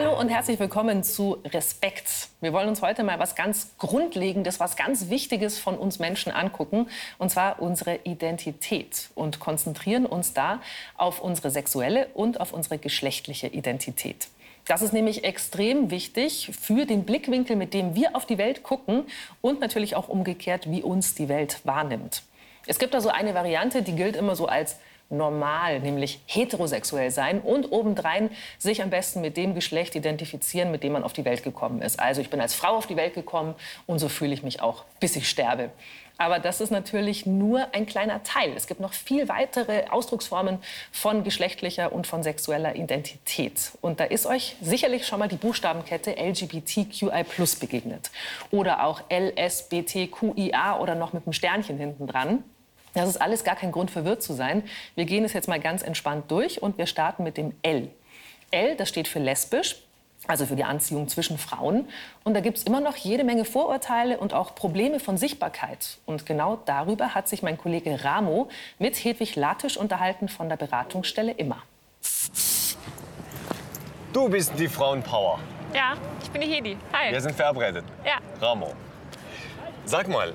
Hallo und herzlich willkommen zu Respekt. Wir wollen uns heute mal was ganz Grundlegendes, was ganz Wichtiges von uns Menschen angucken, und zwar unsere Identität und konzentrieren uns da auf unsere sexuelle und auf unsere geschlechtliche Identität. Das ist nämlich extrem wichtig für den Blickwinkel, mit dem wir auf die Welt gucken und natürlich auch umgekehrt, wie uns die Welt wahrnimmt. Es gibt da so eine Variante, die gilt immer so als normal, nämlich heterosexuell sein und obendrein sich am besten mit dem Geschlecht identifizieren, mit dem man auf die Welt gekommen ist. Also ich bin als Frau auf die Welt gekommen und so fühle ich mich auch, bis ich sterbe. Aber das ist natürlich nur ein kleiner Teil. Es gibt noch viel weitere Ausdrucksformen von geschlechtlicher und von sexueller Identität. Und da ist euch sicherlich schon mal die Buchstabenkette LGBTQI begegnet. Oder auch LSBTQIA oder noch mit einem Sternchen hinten dran. Das ist alles gar kein Grund, verwirrt zu sein. Wir gehen es jetzt mal ganz entspannt durch und wir starten mit dem L. L, das steht für lesbisch, also für die Anziehung zwischen Frauen. Und da gibt es immer noch jede Menge Vorurteile und auch Probleme von Sichtbarkeit. Und genau darüber hat sich mein Kollege Ramo mit Hedwig Latisch unterhalten von der Beratungsstelle Immer. Du bist die Frauenpower. Ja, ich bin die Hedi. Hi. Wir sind verabredet. Ja. Ramo. Sag mal,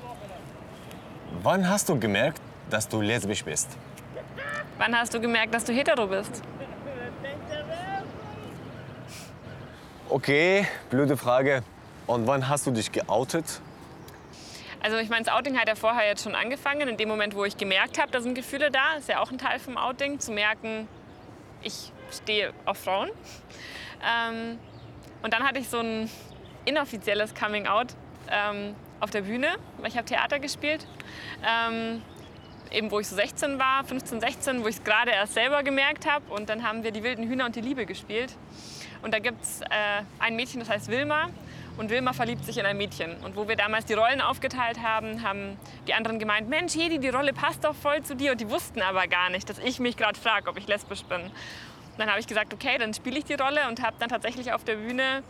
wann hast du gemerkt, dass du lesbisch bist? Wann hast du gemerkt, dass du hetero bist? Okay, blöde Frage. Und wann hast du dich geoutet? Also ich meine, das Outing hat ja vorher jetzt schon angefangen. In dem Moment, wo ich gemerkt habe, da sind Gefühle da, ist ja auch ein Teil vom Outing, zu merken, ich stehe auf Frauen. Ähm, und dann hatte ich so ein inoffizielles Coming Out ähm, auf der Bühne, weil ich habe Theater gespielt. Ähm, eben wo ich so 16 war, 15, 16, wo ich es gerade erst selber gemerkt habe. Und dann haben wir die wilden Hühner und die Liebe gespielt. Und da gibt es äh, ein Mädchen, das heißt Wilma. Und Wilma verliebt sich in ein Mädchen. Und wo wir damals die Rollen aufgeteilt haben, haben die anderen gemeint, Mensch, Hedi, die Rolle passt doch voll zu dir. Und die wussten aber gar nicht, dass ich mich gerade frage, ob ich lesbisch bin. Und dann habe ich gesagt, okay, dann spiele ich die Rolle und habe dann tatsächlich auf der Bühne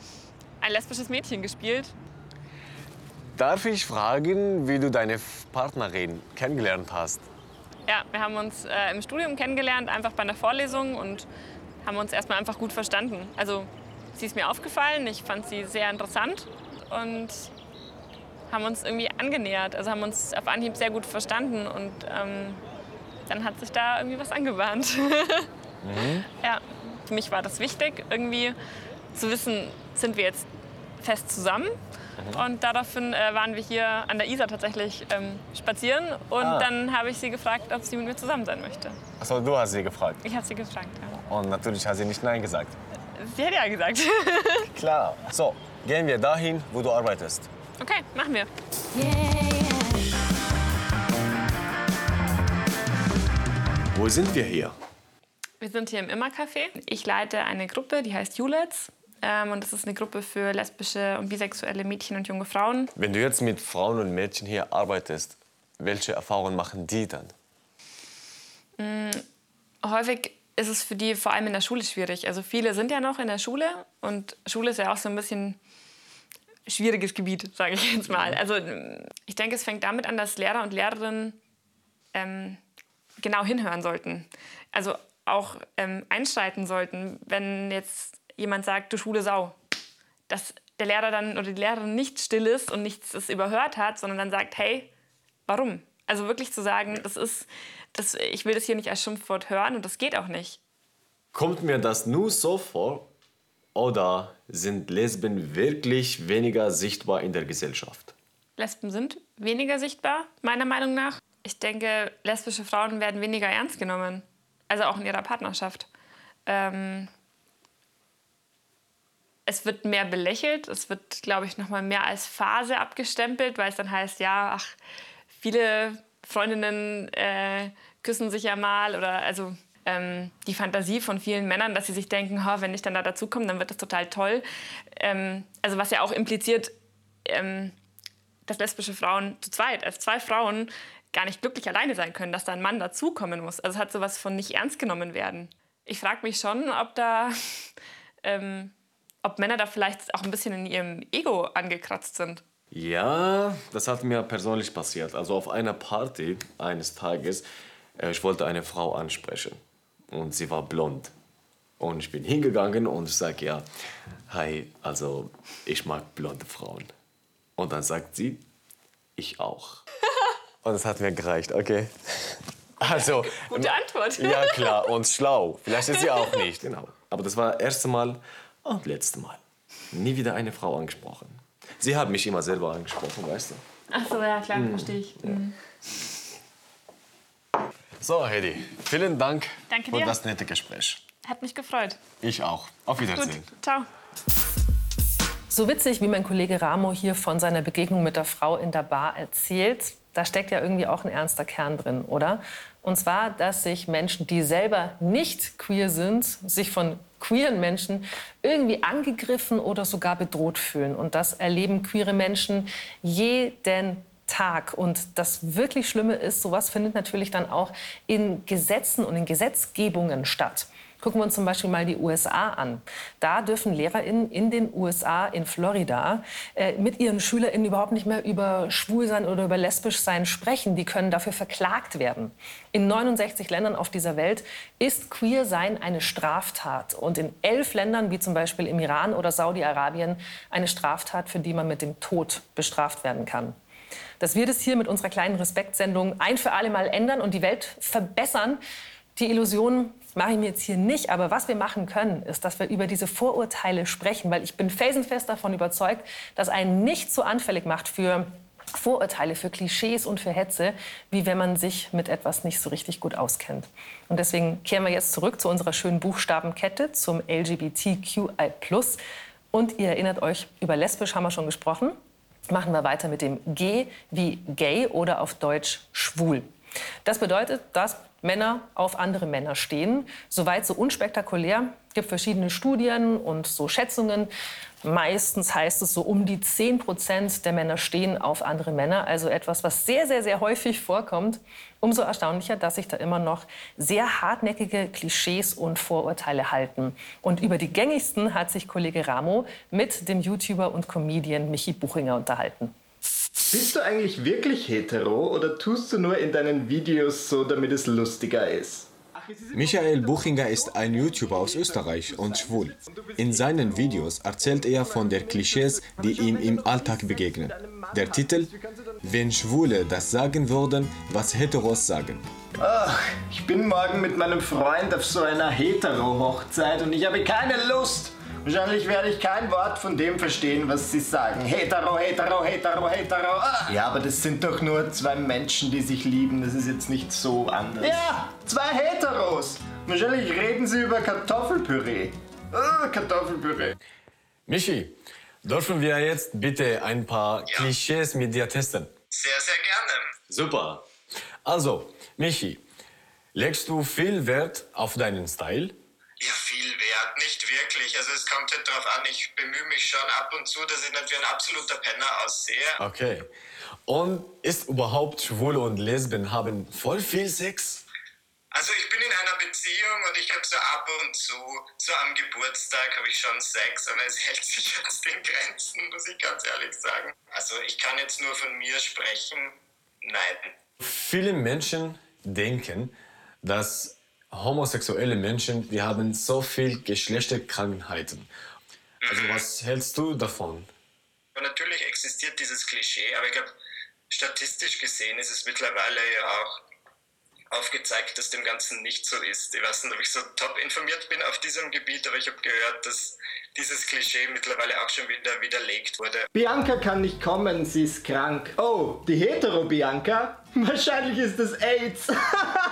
ein lesbisches Mädchen gespielt. Darf ich fragen, wie du deine Partnerin kennengelernt hast? Ja, wir haben uns äh, im Studium kennengelernt, einfach bei einer Vorlesung und haben uns erstmal einfach gut verstanden. Also sie ist mir aufgefallen, ich fand sie sehr interessant und haben uns irgendwie angenähert. Also haben uns auf Anhieb sehr gut verstanden und ähm, dann hat sich da irgendwie was angebahnt. mhm. Ja, für mich war das wichtig, irgendwie zu wissen, sind wir jetzt fest zusammen Mhm. Und daraufhin äh, waren wir hier an der Isar tatsächlich ähm, spazieren. Und ah. dann habe ich sie gefragt, ob sie mit mir zusammen sein möchte. Achso, du hast sie gefragt? Ich habe sie gefragt, ja. Und natürlich hat sie nicht Nein gesagt? Sie hat ja gesagt. Klar. So, gehen wir dahin, wo du arbeitest. Okay, machen wir. Wo sind wir hier? Wir sind hier im Immercafé. Ich leite eine Gruppe, die heißt Julets. Ähm, und das ist eine Gruppe für lesbische und bisexuelle Mädchen und junge Frauen. Wenn du jetzt mit Frauen und Mädchen hier arbeitest, welche Erfahrungen machen die dann? Mhm, häufig ist es für die vor allem in der Schule schwierig. Also viele sind ja noch in der Schule und Schule ist ja auch so ein bisschen schwieriges Gebiet, sage ich jetzt mal. Also ich denke, es fängt damit an, dass Lehrer und Lehrerinnen ähm, genau hinhören sollten. Also auch ähm, einschreiten sollten, wenn jetzt jemand sagt, du schwule Sau, dass der Lehrer dann oder die Lehrerin nicht still ist und nichts das überhört hat, sondern dann sagt, hey, warum? Also wirklich zu sagen, das ist, das, ich will das hier nicht als Schimpfwort hören und das geht auch nicht. Kommt mir das nur so vor oder sind Lesben wirklich weniger sichtbar in der Gesellschaft? Lesben sind weniger sichtbar, meiner Meinung nach. Ich denke, lesbische Frauen werden weniger ernst genommen, also auch in ihrer Partnerschaft. Ähm, es wird mehr belächelt, es wird, glaube ich, noch mal mehr als Phase abgestempelt, weil es dann heißt, ja, ach, viele Freundinnen äh, küssen sich ja mal oder also ähm, die Fantasie von vielen Männern, dass sie sich denken, oh, wenn ich dann da dazukomme, dann wird das total toll. Ähm, also was ja auch impliziert, ähm, dass lesbische Frauen zu zweit, als zwei Frauen, gar nicht glücklich alleine sein können, dass da ein Mann dazukommen muss. Also es hat sowas von nicht ernst genommen werden. Ich frage mich schon, ob da ähm, ob Männer da vielleicht auch ein bisschen in ihrem Ego angekratzt sind. Ja, das hat mir persönlich passiert. Also auf einer Party eines Tages, äh, ich wollte eine Frau ansprechen und sie war blond. Und ich bin hingegangen und ich sage, ja, hi, also ich mag blonde Frauen. Und dann sagt sie, ich auch. Und das hat mir gereicht, okay. Also, Gute Antwort. Ja, klar, und schlau. Vielleicht ist sie auch nicht. Genau. Aber das war das erste Mal und letzte Mal. Nie wieder eine Frau angesprochen. Sie haben mich immer selber angesprochen, weißt du? Ach so, ja, klar, verstehe ich. Mhm. So, Hedy, vielen Dank Danke für dir. das nette Gespräch. Hat mich gefreut. Ich auch. Auf Gut, Wiedersehen. ciao. So witzig, wie mein Kollege Ramo hier von seiner Begegnung mit der Frau in der Bar erzählt, da steckt ja irgendwie auch ein ernster Kern drin, oder? Und zwar, dass sich Menschen, die selber nicht queer sind, sich von queeren Menschen irgendwie angegriffen oder sogar bedroht fühlen. Und das erleben queere Menschen jeden Tag. Und das wirklich Schlimme ist, sowas findet natürlich dann auch in Gesetzen und in Gesetzgebungen statt. Gucken wir uns zum Beispiel mal die USA an. Da dürfen LehrerInnen in den USA, in Florida, äh, mit ihren SchülerInnen überhaupt nicht mehr über Schwulsein oder über Lesbischsein sprechen. Die können dafür verklagt werden. In 69 Ländern auf dieser Welt ist Queersein eine Straftat. Und in elf Ländern, wie zum Beispiel im Iran oder Saudi-Arabien, eine Straftat, für die man mit dem Tod bestraft werden kann. Dass wir das hier mit unserer kleinen Respektsendung ein für alle Mal ändern und die Welt verbessern, die Illusion mache ich mir jetzt hier nicht. Aber was wir machen können, ist, dass wir über diese Vorurteile sprechen. Weil ich bin felsenfest davon überzeugt, dass einen nicht so anfällig macht für Vorurteile, für Klischees und für Hetze, wie wenn man sich mit etwas nicht so richtig gut auskennt. Und deswegen kehren wir jetzt zurück zu unserer schönen Buchstabenkette, zum LGBTQI+. Und ihr erinnert euch, über lesbisch haben wir schon gesprochen. Machen wir weiter mit dem G wie gay oder auf Deutsch schwul. Das bedeutet, dass Männer auf andere Männer stehen. Soweit so unspektakulär. Es gibt verschiedene Studien und so Schätzungen. Meistens heißt es so, um die 10 Prozent der Männer stehen auf andere Männer. Also etwas, was sehr, sehr, sehr häufig vorkommt. Umso erstaunlicher, dass sich da immer noch sehr hartnäckige Klischees und Vorurteile halten. Und über die gängigsten hat sich Kollege Ramo mit dem YouTuber und Comedian Michi Buchinger unterhalten. Bist du eigentlich wirklich hetero oder tust du nur in deinen Videos so, damit es lustiger ist? Michael Buchinger ist ein YouTuber aus Österreich und schwul. In seinen Videos erzählt er von den Klischees, die ihm im Alltag begegnen. Der Titel Wenn Schwule das sagen würden, was Heteros sagen. Ach, ich bin morgen mit meinem Freund auf so einer Hetero-Hochzeit und ich habe keine Lust. Wahrscheinlich werde ich kein Wort von dem verstehen, was sie sagen. Hetero, hetero, hetero, hetero. Ah. Ja, aber das sind doch nur zwei Menschen, die sich lieben. Das ist jetzt nicht so anders. Ja, zwei Heteros. Wahrscheinlich reden sie über Kartoffelpüree. Ah, Kartoffelpüree. Michi, dürfen wir jetzt bitte ein paar Klischees mit dir testen? Sehr, sehr gerne. Super. Also, Michi, legst du viel Wert auf deinen Style? Ja, viel wert, nicht wirklich. Also es kommt halt darauf an, ich bemühe mich schon ab und zu, dass ich nicht wie ein absoluter Penner aussehe. Okay. Und ist überhaupt Schwule und Lesben haben voll viel Sex? Also ich bin in einer Beziehung und ich habe so ab und zu, so am Geburtstag habe ich schon Sex, aber es hält sich jetzt in Grenzen, muss ich ganz ehrlich sagen. Also ich kann jetzt nur von mir sprechen. Nein. Viele Menschen denken, dass homosexuelle Menschen, die haben so viel Geschlechterkrankheiten. Also was hältst du davon? Natürlich existiert dieses Klischee, aber ich glaube, statistisch gesehen ist es mittlerweile ja auch aufgezeigt, dass dem Ganzen nicht so ist. Ich weiß nicht, ob ich so top informiert bin auf diesem Gebiet, aber ich habe gehört, dass dieses Klischee mittlerweile auch schon wieder widerlegt wurde. Bianca kann nicht kommen, sie ist krank. Oh, die Hetero-Bianca? Wahrscheinlich ist es AIDS.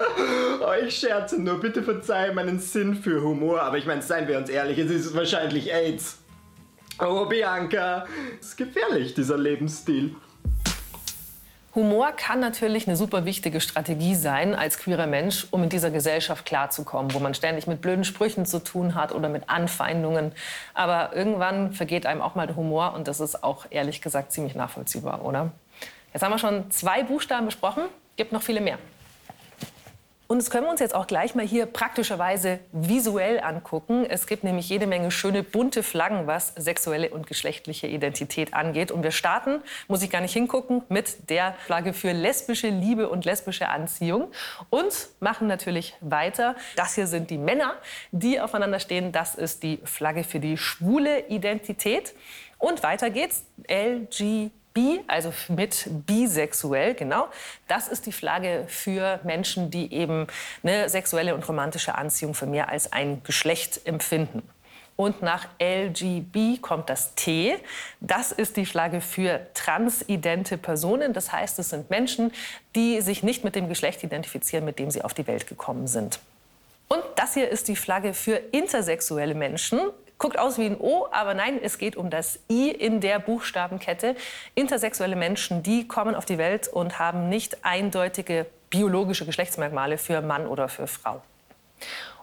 oh, ich scherze nur, bitte verzeih meinen Sinn für Humor, aber ich meine, seien wir uns ehrlich, es ist wahrscheinlich AIDS. Oh, Bianca, es ist gefährlich, dieser Lebensstil. Humor kann natürlich eine super wichtige Strategie sein als queerer Mensch, um in dieser Gesellschaft klarzukommen, wo man ständig mit blöden Sprüchen zu tun hat oder mit Anfeindungen. Aber irgendwann vergeht einem auch mal der Humor und das ist auch ehrlich gesagt ziemlich nachvollziehbar, oder? Jetzt haben wir schon zwei Buchstaben besprochen, gibt noch viele mehr. Und das können wir uns jetzt auch gleich mal hier praktischerweise visuell angucken. Es gibt nämlich jede Menge schöne bunte Flaggen, was sexuelle und geschlechtliche Identität angeht. Und wir starten, muss ich gar nicht hingucken, mit der Flagge für lesbische Liebe und lesbische Anziehung. Und machen natürlich weiter. Das hier sind die Männer, die aufeinander stehen. Das ist die Flagge für die schwule Identität. Und weiter geht's. LGBT bi, also mit bisexuell, genau. Das ist die Flagge für Menschen, die eben eine sexuelle und romantische Anziehung für mehr als ein Geschlecht empfinden. Und nach LGB kommt das T. Das ist die Flagge für transidente Personen. Das heißt, es sind Menschen, die sich nicht mit dem Geschlecht identifizieren, mit dem sie auf die Welt gekommen sind. Und das hier ist die Flagge für intersexuelle Menschen. Guckt aus wie ein O, aber nein, es geht um das I in der Buchstabenkette. Intersexuelle Menschen, die kommen auf die Welt und haben nicht eindeutige biologische Geschlechtsmerkmale für Mann oder für Frau.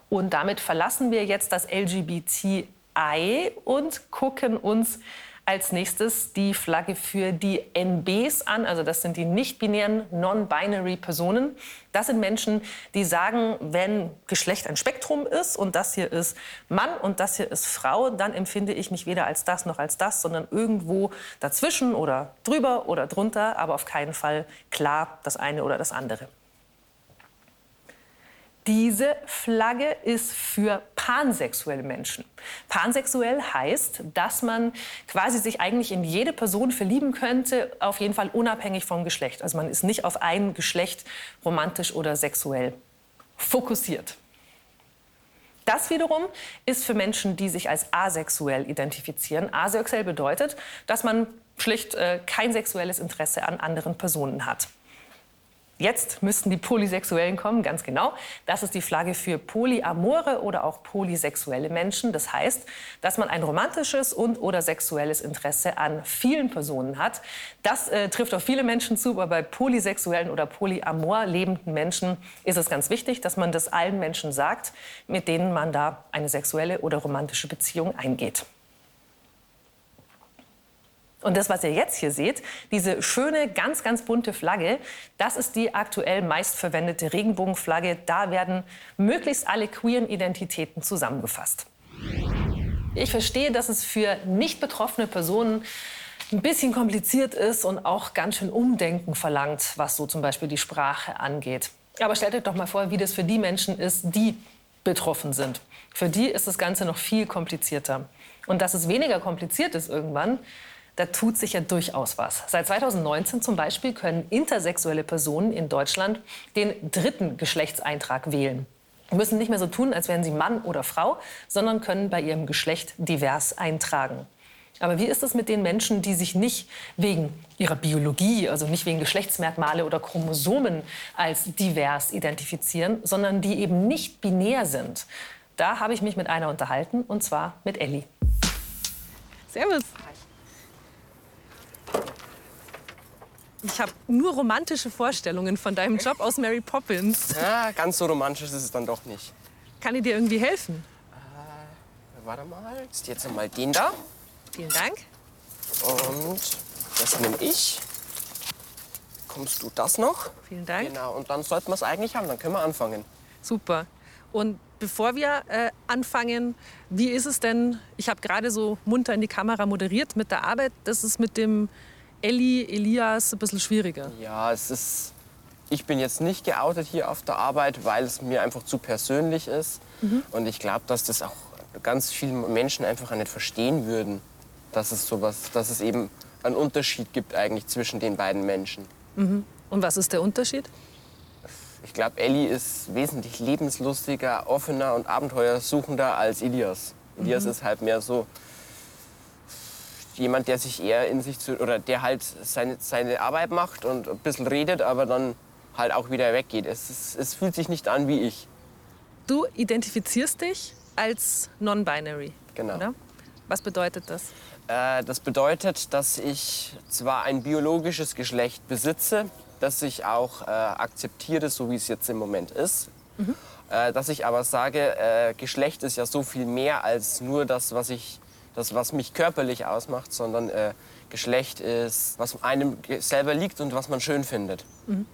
Und damit verlassen wir jetzt das LGBTI und gucken uns als nächstes die Flagge für die NBs an. Also das sind die nicht-binären, non-binary Personen. Das sind Menschen, die sagen, wenn Geschlecht ein Spektrum ist und das hier ist Mann und das hier ist Frau, dann empfinde ich mich weder als das noch als das, sondern irgendwo dazwischen oder drüber oder drunter, aber auf keinen Fall klar das eine oder das andere. Diese Flagge ist für pansexuelle Menschen. Pansexuell heißt, dass man quasi sich eigentlich in jede Person verlieben könnte, auf jeden Fall unabhängig vom Geschlecht. Also man ist nicht auf ein Geschlecht romantisch oder sexuell fokussiert. Das wiederum ist für Menschen, die sich als asexuell identifizieren. Asexuell bedeutet, dass man schlicht äh, kein sexuelles Interesse an anderen Personen hat. Jetzt müssten die Polysexuellen kommen, ganz genau. Das ist die Flagge für polyamore oder auch polysexuelle Menschen. Das heißt, dass man ein romantisches und oder sexuelles Interesse an vielen Personen hat. Das äh, trifft auf viele Menschen zu, aber bei polysexuellen oder polyamor lebenden Menschen ist es ganz wichtig, dass man das allen Menschen sagt, mit denen man da eine sexuelle oder romantische Beziehung eingeht. Und das, was ihr jetzt hier seht, diese schöne, ganz, ganz bunte Flagge, das ist die aktuell meistverwendete Regenbogenflagge. Da werden möglichst alle queeren Identitäten zusammengefasst. Ich verstehe, dass es für nicht betroffene Personen ein bisschen kompliziert ist und auch ganz schön Umdenken verlangt, was so zum Beispiel die Sprache angeht. Aber stellt euch doch mal vor, wie das für die Menschen ist, die betroffen sind. Für die ist das Ganze noch viel komplizierter. Und dass es weniger kompliziert ist irgendwann, da tut sich ja durchaus was. Seit 2019 zum Beispiel können intersexuelle Personen in Deutschland den dritten Geschlechtseintrag wählen. Müssen nicht mehr so tun, als wären sie Mann oder Frau, sondern können bei ihrem Geschlecht divers eintragen. Aber wie ist es mit den Menschen, die sich nicht wegen ihrer Biologie, also nicht wegen Geschlechtsmerkmale oder Chromosomen als divers identifizieren, sondern die eben nicht binär sind? Da habe ich mich mit einer unterhalten, und zwar mit Elli. Servus. Ich habe nur romantische Vorstellungen von deinem Job aus Mary Poppins. Ja, ganz so romantisch ist es dann doch nicht. Kann ich dir irgendwie helfen? Äh, warte mal, jetzt jetzt mal den da. Vielen Dank. Und das nehme ich. Kommst du das noch? Vielen Dank. Genau, und dann sollten wir es eigentlich haben. Dann können wir anfangen. Super. Und bevor wir äh, anfangen, wie ist es denn? Ich habe gerade so munter in die Kamera moderiert mit der Arbeit. Das ist mit dem Elli, Elias ein bisschen schwieriger. Ja, es ist. Ich bin jetzt nicht geoutet hier auf der Arbeit, weil es mir einfach zu persönlich ist. Mhm. Und ich glaube, dass das auch ganz viele Menschen einfach nicht verstehen würden, dass es sowas, dass es eben einen Unterschied gibt eigentlich zwischen den beiden Menschen. Mhm. Und was ist der Unterschied? Ich glaube, Elli ist wesentlich lebenslustiger, offener und abenteuersuchender als Elias. Elias mhm. ist halt mehr so jemand, der sich eher in sich zu, oder der halt seine, seine Arbeit macht und ein bisschen redet, aber dann halt auch wieder weggeht. Es, ist, es fühlt sich nicht an wie ich. Du identifizierst dich als non-binary. Genau. Oder? Was bedeutet das? Äh, das bedeutet, dass ich zwar ein biologisches Geschlecht besitze, das ich auch äh, akzeptiere, so wie es jetzt im Moment ist. Mhm. Äh, dass ich aber sage, äh, Geschlecht ist ja so viel mehr als nur das, was ich das, was mich körperlich ausmacht, sondern äh, Geschlecht ist, was einem selber liegt und was man schön findet. Mhm.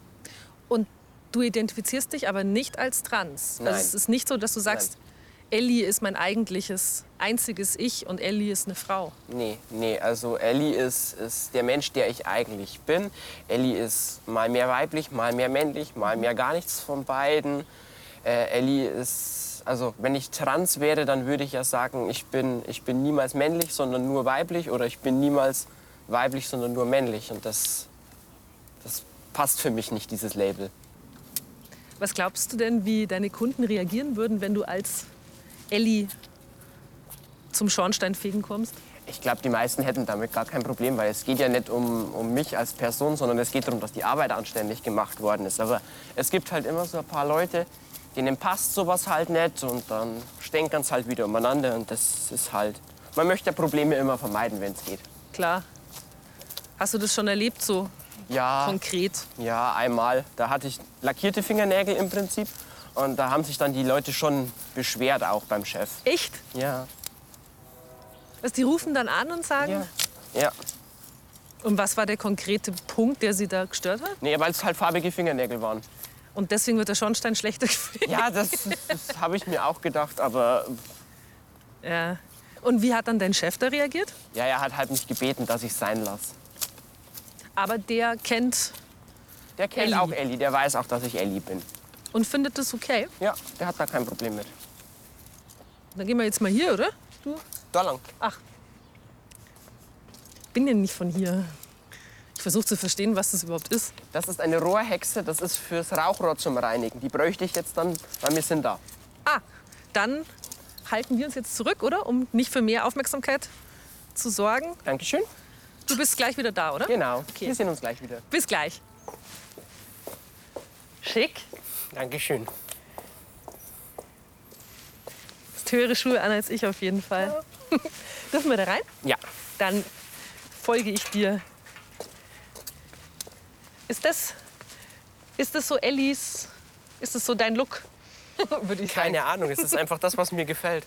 Und Du identifizierst dich aber nicht als trans. Nein. Also es ist nicht so, dass du sagst, Ellie ist mein eigentliches, einziges Ich und Ellie ist eine Frau. Nee, nee, also Ellie ist, ist der Mensch, der ich eigentlich bin. Ellie ist mal mehr weiblich, mal mehr männlich, mal mehr gar nichts von beiden. Äh, Ellie ist, also wenn ich trans wäre, dann würde ich ja sagen, ich bin, ich bin niemals männlich, sondern nur weiblich oder ich bin niemals weiblich, sondern nur männlich. Und das, das passt für mich nicht, dieses Label. Was glaubst du denn, wie deine Kunden reagieren würden, wenn du als Ellie zum Schornsteinfegen kommst? Ich glaube, die meisten hätten damit gar kein Problem, weil es geht ja nicht um, um mich als Person, sondern es geht darum, dass die Arbeit anständig gemacht worden ist. Aber es gibt halt immer so ein paar Leute, denen passt sowas halt nicht und dann stänkern es halt wieder umeinander und das ist halt... Man möchte ja Probleme immer vermeiden, wenn es geht. Klar. Hast du das schon erlebt, so Ja, konkret? ja, einmal. Da hatte ich lackierte Fingernägel im Prinzip und da haben sich dann die Leute schon beschwert, auch beim Chef. Echt? Ja, Also die rufen dann an und sagen, ja. Ja, und was war der konkrete Punkt, der sie da gestört hat? nee, weil es halt farbige Fingernägel waren. Und deswegen wird der Schornstein schlechter gefegt. Ja, das, das habe ich mir auch gedacht, aber Ja. Und wie hat dann dein Chef da reagiert? ja, er hat halt mich gebeten, dass ich sein lasse. Aber der kennt Der kennt Elli. auch Elli, der weiß auch, dass ich Elli bin. und findet das okay. Ja, der hat da kein Problem mit. Dann gehen wir jetzt mal hier, oder? Du? Da lang. Ach. Bin ja nicht von hier. Ich versuche zu verstehen, was das überhaupt ist. Das ist eine Rohrhexe, das ist fürs Rauchrohr zum Reinigen. Die bräuchte ich jetzt dann, weil wir sind da. Ah, dann halten wir uns jetzt zurück, oder? Um nicht für mehr Aufmerksamkeit zu sorgen. Dankeschön. Du bist gleich wieder da, oder? Genau, Okay. wir sehen uns gleich wieder. Bis gleich. Schick. Dankeschön. Hast höhere Schuhe an als ich auf jeden Fall. Dürfen wir da rein? Ja, Dann folge ich dir. Ist das, ist das so Ellis, ist das so dein Look? Würde ich sagen. keine Ahnung, es ist einfach das, was mir gefällt.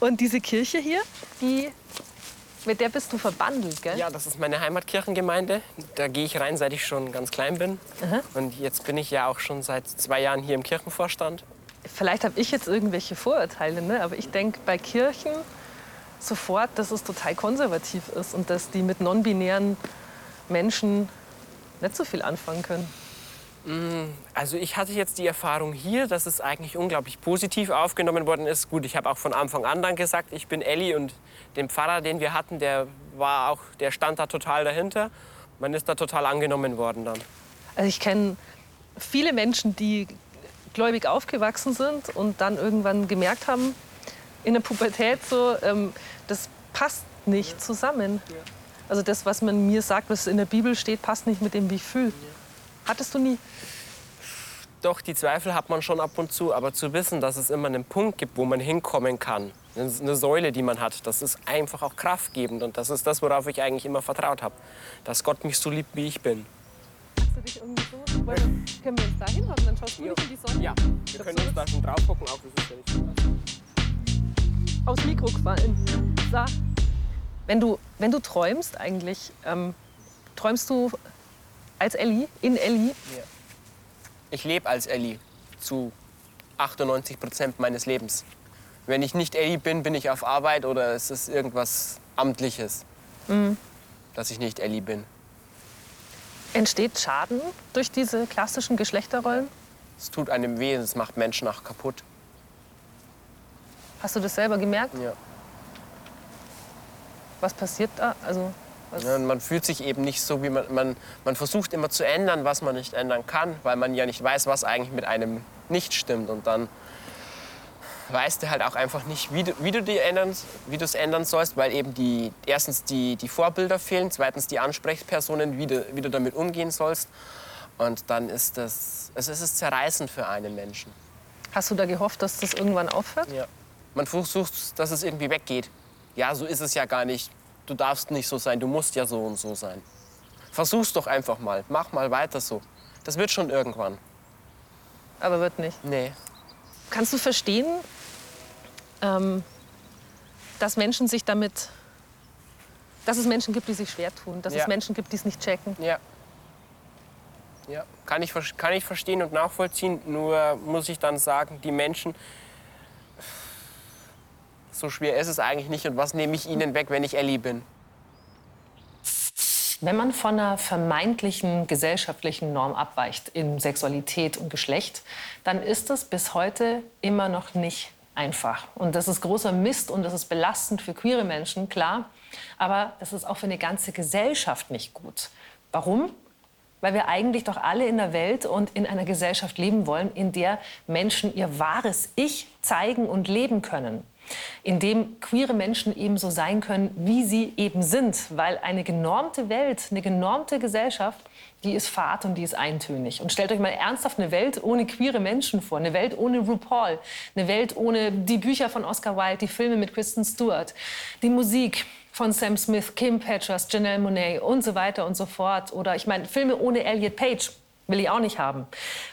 Und diese Kirche hier, die, mit der bist du verbandelt, gell? Ja, das ist meine Heimatkirchengemeinde. Da gehe ich rein, seit ich schon ganz klein bin. Und jetzt bin ich ja auch schon seit zwei Jahren hier im Kirchenvorstand. Vielleicht habe ich jetzt irgendwelche Vorurteile, ne? aber ich denke bei Kirchen sofort, dass es total konservativ ist und dass die mit non-binären Menschen nicht so viel anfangen können. Also ich hatte jetzt die Erfahrung hier, dass es eigentlich unglaublich positiv aufgenommen worden ist. Gut, ich habe auch von Anfang an dann gesagt, ich bin Elli und den Pfarrer, den wir hatten, der war auch, der stand da total dahinter. Man ist da total angenommen worden dann. Also ich kenne viele Menschen, die gläubig aufgewachsen sind und dann irgendwann gemerkt haben, in der Pubertät so, ähm, das passt nicht zusammen. Also das, was man mir sagt, was in der Bibel steht, passt nicht mit dem, wie ich fühle. Hattest du nie? Doch, die Zweifel hat man schon ab und zu, aber zu wissen, dass es immer einen Punkt gibt, wo man hinkommen kann, eine Säule, die man hat, das ist einfach auch kraftgebend und das ist das, worauf ich eigentlich immer vertraut habe, dass Gott mich so liebt, wie ich bin. Hast du dich irgendwie so? Können wir uns da hinhocken? Dann schaust du nicht in die Sonne. Ja, wir können uns da schon drauf gucken, auch das ist ja nicht so krass. Aufs Mikro gefallen. So. Wenn du, wenn du träumst eigentlich, ähm, träumst du als Ellie, in Ellie? Ich lebe als Elli zu 98 Prozent meines Lebens. Wenn ich nicht Elli bin, bin ich auf Arbeit oder es ist irgendwas Amtliches, dass ich nicht Elli bin. Entsteht Schaden durch diese klassischen Geschlechterrollen? Es tut einem weh, es macht Menschen auch kaputt. Hast du das selber gemerkt? Ja. Was passiert da? Also, Ja, man fühlt sich eben nicht so, wie man, man. Man versucht immer zu ändern, was man nicht ändern kann, weil man ja nicht weiß, was eigentlich mit einem nicht stimmt. Und dann weißt du halt auch einfach nicht, wie du, wie du die ändern, wie du es ändern sollst, weil eben die, erstens die, die Vorbilder fehlen, zweitens die Ansprechpersonen, wie du, wie du damit umgehen sollst. Und dann ist das, es ist zerreißend für einen Menschen. hast du da gehofft, dass das irgendwann aufhört? Ja. Man versucht, dass es irgendwie weggeht. Ja, so ist es ja gar nicht. Du darfst nicht so sein, du musst ja so und so sein. Versuch's doch einfach mal. Mach mal weiter so. Das wird schon irgendwann. Aber wird nicht. Nee. Kannst du verstehen, ähm, dass Menschen sich damit, dass es Menschen gibt, die sich schwer tun, dass Ja. es Menschen gibt, die es nicht checken? Ja. Ja, kann ich, kann ich verstehen und nachvollziehen. Nur muss ich dann sagen, die Menschen, so schwer ist es eigentlich nicht. Und was nehme ich ihnen weg, wenn ich Ellie bin? Wenn man von einer vermeintlichen gesellschaftlichen Norm abweicht in Sexualität und Geschlecht, dann ist es bis heute immer noch nicht einfach. Und das ist großer Mist und das ist belastend für queere Menschen, klar. Aber das ist auch für eine ganze Gesellschaft nicht gut. Warum? Weil wir eigentlich doch alle in der Welt und in einer Gesellschaft leben wollen, in der Menschen ihr wahres Ich zeigen und leben können in dem queere Menschen eben so sein können, wie sie eben sind. Weil eine genormte Welt, eine genormte Gesellschaft, die ist fad und die ist eintönig. Und stellt euch mal ernsthaft eine Welt ohne queere Menschen vor, eine Welt ohne RuPaul, eine Welt ohne die Bücher von Oscar Wilde, die Filme mit Kristen Stewart, die Musik von Sam Smith, Kim Petras, Janelle Monet und so weiter und so fort. Oder ich meine, Filme ohne Elliot Page will ich auch nicht haben.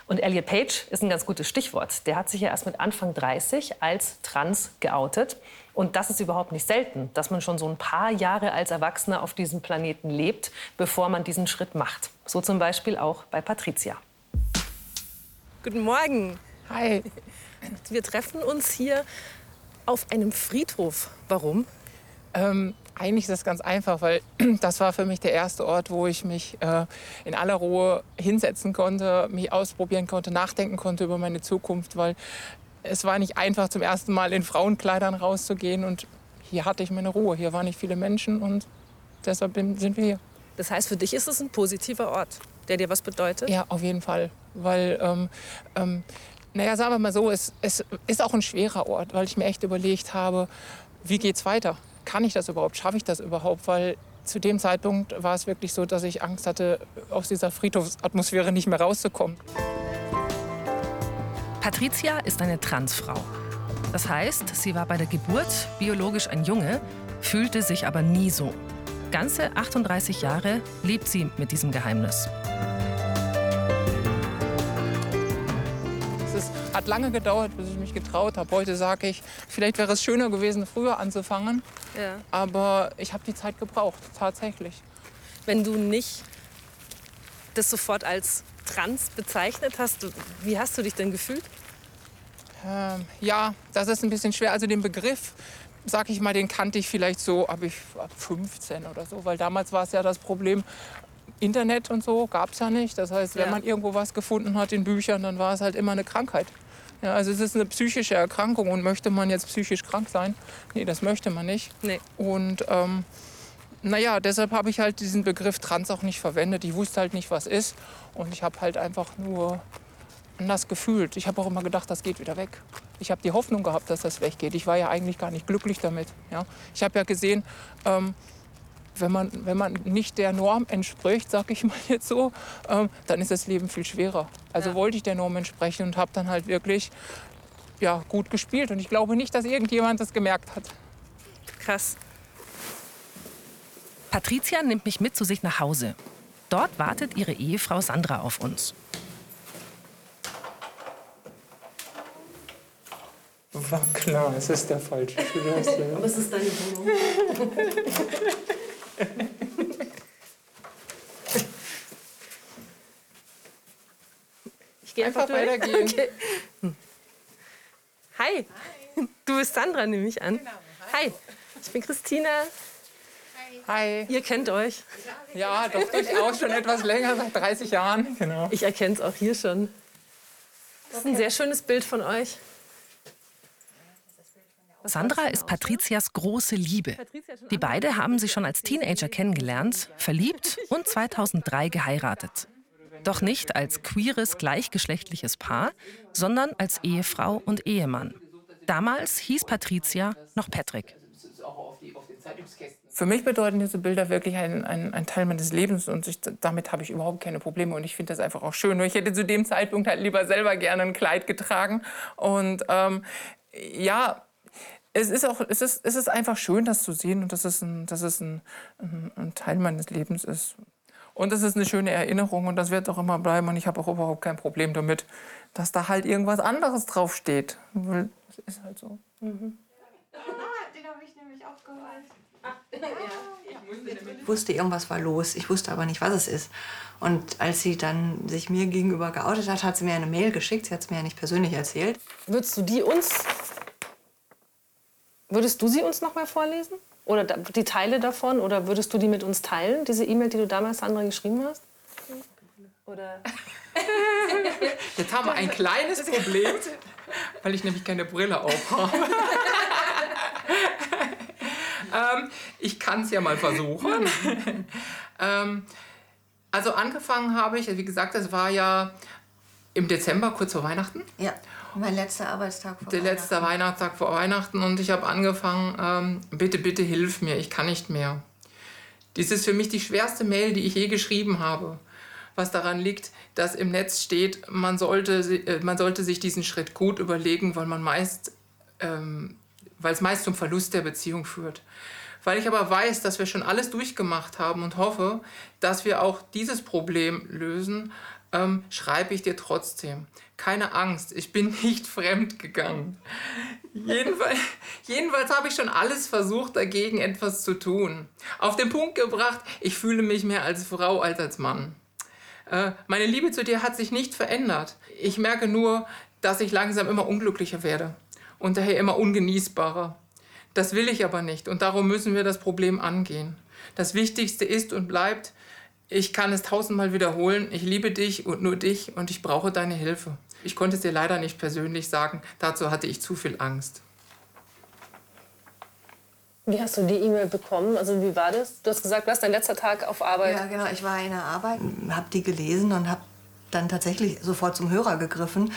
Und Elliot Page ist ein ganz gutes Stichwort. Der hat sich ja erst mit Anfang 30 als trans geoutet. Und das ist überhaupt nicht selten, dass man schon so ein paar Jahre als Erwachsener auf diesem Planeten lebt, bevor man diesen Schritt macht. So zum Beispiel auch bei Patricia. Guten Morgen. Hi. Wir treffen uns hier auf einem Friedhof. Warum? Ähm, eigentlich ist das ganz einfach, weil das war für mich der erste Ort, wo ich mich äh, in aller Ruhe hinsetzen konnte, mich ausprobieren konnte, nachdenken konnte über meine Zukunft, weil es war nicht einfach, zum ersten Mal in Frauenkleidern rauszugehen und hier hatte ich meine Ruhe. Hier waren nicht viele Menschen und deshalb sind wir hier. Das heißt, für dich ist es ein positiver Ort, der dir was bedeutet? Ja, auf jeden Fall, weil ähm, ähm, naja, sagen wir mal so, es, es ist auch ein schwerer Ort, weil ich mir echt überlegt habe, wie geht's weiter? Kann ich das überhaupt, schaffe ich das überhaupt? Weil zu dem Zeitpunkt war es wirklich so, dass ich Angst hatte, aus dieser Friedhofsatmosphäre nicht mehr rauszukommen. Patricia ist eine Transfrau. Das heißt, sie war bei der Geburt biologisch ein Junge, fühlte sich aber nie so. Ganze 38 Jahre lebt sie mit diesem Geheimnis. Hat lange gedauert, bis ich mich getraut habe. Heute sage ich, vielleicht wäre es schöner gewesen, früher anzufangen. Ja. Aber ich habe die Zeit gebraucht, tatsächlich. Wenn du nicht das sofort als trans bezeichnet hast, wie hast du dich denn gefühlt? Ähm, ja, das ist ein bisschen schwer. Also den Begriff, sag ich mal, den kannte ich vielleicht so ab ich ab 15 oder so, weil damals war es ja das Problem, Internet und so gab es ja nicht. Das heißt, wenn ja. man irgendwo was gefunden hat in Büchern, dann war es halt immer eine Krankheit. Ja, also es ist eine psychische Erkrankung und möchte man jetzt psychisch krank sein? Nee, das möchte man nicht. Nee. Und ähm, naja, deshalb habe ich halt diesen Begriff Trans auch nicht verwendet. Ich wusste halt nicht, was ist. Und ich habe halt einfach nur anders gefühlt. Ich habe auch immer gedacht, das geht wieder weg. Ich habe die Hoffnung gehabt, dass das weggeht. Ich war ja eigentlich gar nicht glücklich damit. Ja? Ich habe ja gesehen, ähm, wenn man, wenn man nicht der Norm entspricht, sag ich mal jetzt so, ähm, dann ist das Leben viel schwerer. Also ja. wollte ich der Norm entsprechen und habe dann halt wirklich ja, gut gespielt. Und ich glaube nicht, dass irgendjemand das gemerkt hat. Krass. Patricia nimmt mich mit zu sich nach Hause. Dort wartet ihre Ehefrau Sandra auf uns. War klar, es ist der falsche Schlüssel. Aber es ist deine Wohnung. ich gehe einfach, einfach weitergehen. Okay. Hi. Hi. Du bist Sandra, nehme ich an. Genau. Hi. Hi. Ich bin Christina. Hi. Ihr kennt euch. Ja, doch durchaus schon etwas länger, seit 30 Jahren. Genau. Ich erkenne es auch hier schon. Das ist ein sehr schönes Bild von euch. Sandra ist Patrizias große Liebe. Die beiden haben sich schon als Teenager kennengelernt, verliebt und 2003 geheiratet. Doch nicht als queeres, gleichgeschlechtliches Paar, sondern als Ehefrau und Ehemann. Damals hieß Patricia noch Patrick. Für mich bedeuten diese Bilder wirklich ein, ein, ein Teil meines Lebens und ich, damit habe ich überhaupt keine Probleme und ich finde das einfach auch schön. Ich hätte zu dem Zeitpunkt halt lieber selber gerne ein Kleid getragen und ähm, ja, es ist auch, es ist, es ist einfach schön, das zu sehen und dass es ein, dass es ein, ein, ein Teil meines Lebens ist. Und das ist eine schöne Erinnerung und das wird auch immer bleiben. Und ich habe auch überhaupt kein Problem damit, dass da halt irgendwas anderes draufsteht. Weil es ist halt so. Mhm. Ah, den habe ich nämlich auch geholt. Ich wusste, irgendwas war los. Ich wusste aber nicht, was es ist. Und als sie dann sich mir gegenüber geoutet hat, hat sie mir eine Mail geschickt. Sie hat es mir ja nicht persönlich erzählt. Würdest du die uns. Würdest du sie uns noch mal vorlesen? Oder die Teile davon? Oder würdest du die mit uns teilen, diese E-Mail, die du damals Sandra geschrieben hast? Oder. Jetzt haben wir ein kleines Problem, weil ich nämlich keine Brille auf habe. ähm, ich kann es ja mal versuchen. ähm, also angefangen habe ich, wie gesagt, das war ja im Dezember, kurz vor Weihnachten. Ja, mein letzter Arbeitstag vor Der letzte Weihnachtstag vor Weihnachten und ich habe angefangen, ähm, bitte, bitte hilf mir, ich kann nicht mehr. Dies ist für mich die schwerste Mail, die ich je geschrieben habe. Was daran liegt, dass im Netz steht, man sollte, äh, man sollte sich diesen Schritt gut überlegen, weil man meist, ähm, weil es meist zum Verlust der Beziehung führt. Weil ich aber weiß, dass wir schon alles durchgemacht haben und hoffe, dass wir auch dieses Problem lösen, ähm, schreibe ich dir trotzdem. Keine Angst, ich bin nicht fremd gegangen. Jedenfalls, jedenfalls habe ich schon alles versucht, dagegen etwas zu tun. Auf den Punkt gebracht, ich fühle mich mehr als Frau als als Mann. Äh, meine Liebe zu dir hat sich nicht verändert. Ich merke nur, dass ich langsam immer unglücklicher werde und daher immer ungenießbarer. Das will ich aber nicht und darum müssen wir das Problem angehen. Das Wichtigste ist und bleibt, ich kann es tausendmal wiederholen, ich liebe dich und nur dich und ich brauche deine Hilfe. Ich konnte es dir leider nicht persönlich sagen, dazu hatte ich zu viel Angst. Wie hast du die E-Mail bekommen? Also wie war das? Du hast gesagt, du hast dein letzter Tag auf Arbeit. Ja, genau. Ich war in der Arbeit, habe die gelesen und habe dann tatsächlich sofort zum Hörer gegriffen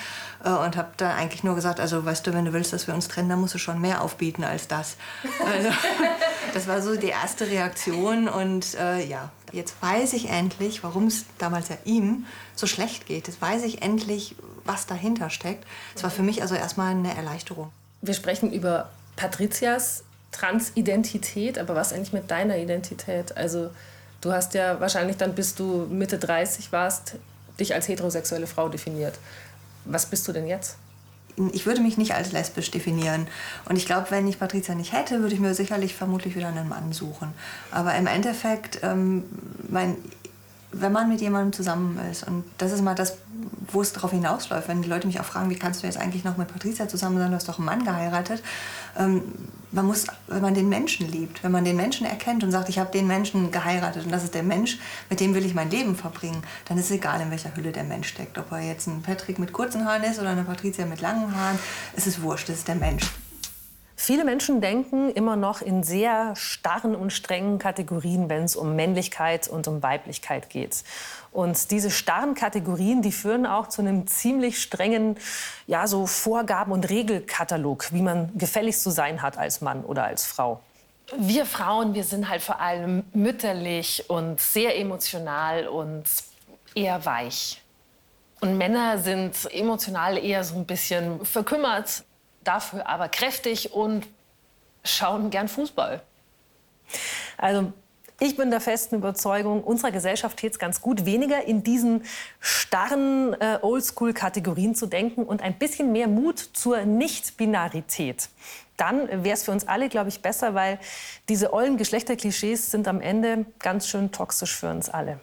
äh, und habe dann eigentlich nur gesagt, also weißt du, wenn du willst, dass wir uns trennen, dann musst du schon mehr aufbieten als das. Also, das war so die erste Reaktion und äh, ja, jetzt weiß ich endlich, warum es damals ja ihm so schlecht geht. Jetzt weiß ich endlich, was dahinter steckt. Es war für mich also erstmal eine Erleichterung. Wir sprechen über Patrizias Transidentität, aber was eigentlich mit deiner Identität? Also du hast ja wahrscheinlich dann, bis du Mitte 30 warst, dich als heterosexuelle Frau definiert. Was bist du denn jetzt? Ich würde mich nicht als lesbisch definieren. Und ich glaube, wenn ich Patricia nicht hätte, würde ich mir sicherlich vermutlich wieder einen Mann suchen. Aber im Endeffekt, ähm, mein, wenn man mit jemandem zusammen ist, und das ist mal das, wo es darauf hinausläuft, wenn die Leute mich auch fragen, wie kannst du jetzt eigentlich noch mit Patricia zusammen sein, du hast doch einen Mann geheiratet. Ähm, man muss, wenn man den Menschen liebt, wenn man den Menschen erkennt und sagt, ich habe den Menschen geheiratet und das ist der Mensch, mit dem will ich mein Leben verbringen, dann ist es egal, in welcher Hülle der Mensch steckt. Ob er jetzt ein Patrick mit kurzen Haaren ist oder eine Patricia mit langen Haaren, es ist wurscht, es ist der Mensch. Viele Menschen denken immer noch in sehr starren und strengen Kategorien, wenn es um Männlichkeit und um Weiblichkeit geht. Und diese starren Kategorien, die führen auch zu einem ziemlich strengen, ja, so Vorgaben und Regelkatalog, wie man gefälligst zu sein hat als Mann oder als Frau. Wir Frauen, wir sind halt vor allem mütterlich und sehr emotional und eher weich. Und Männer sind emotional eher so ein bisschen verkümmert dafür aber kräftig und schauen gern Fußball. Also ich bin der festen Überzeugung, unserer Gesellschaft geht es ganz gut, weniger in diesen starren äh, Oldschool-Kategorien zu denken und ein bisschen mehr Mut zur Nicht-Binarität. Dann wäre es für uns alle, glaube ich, besser, weil diese ollen Geschlechterklischees sind am Ende ganz schön toxisch für uns alle.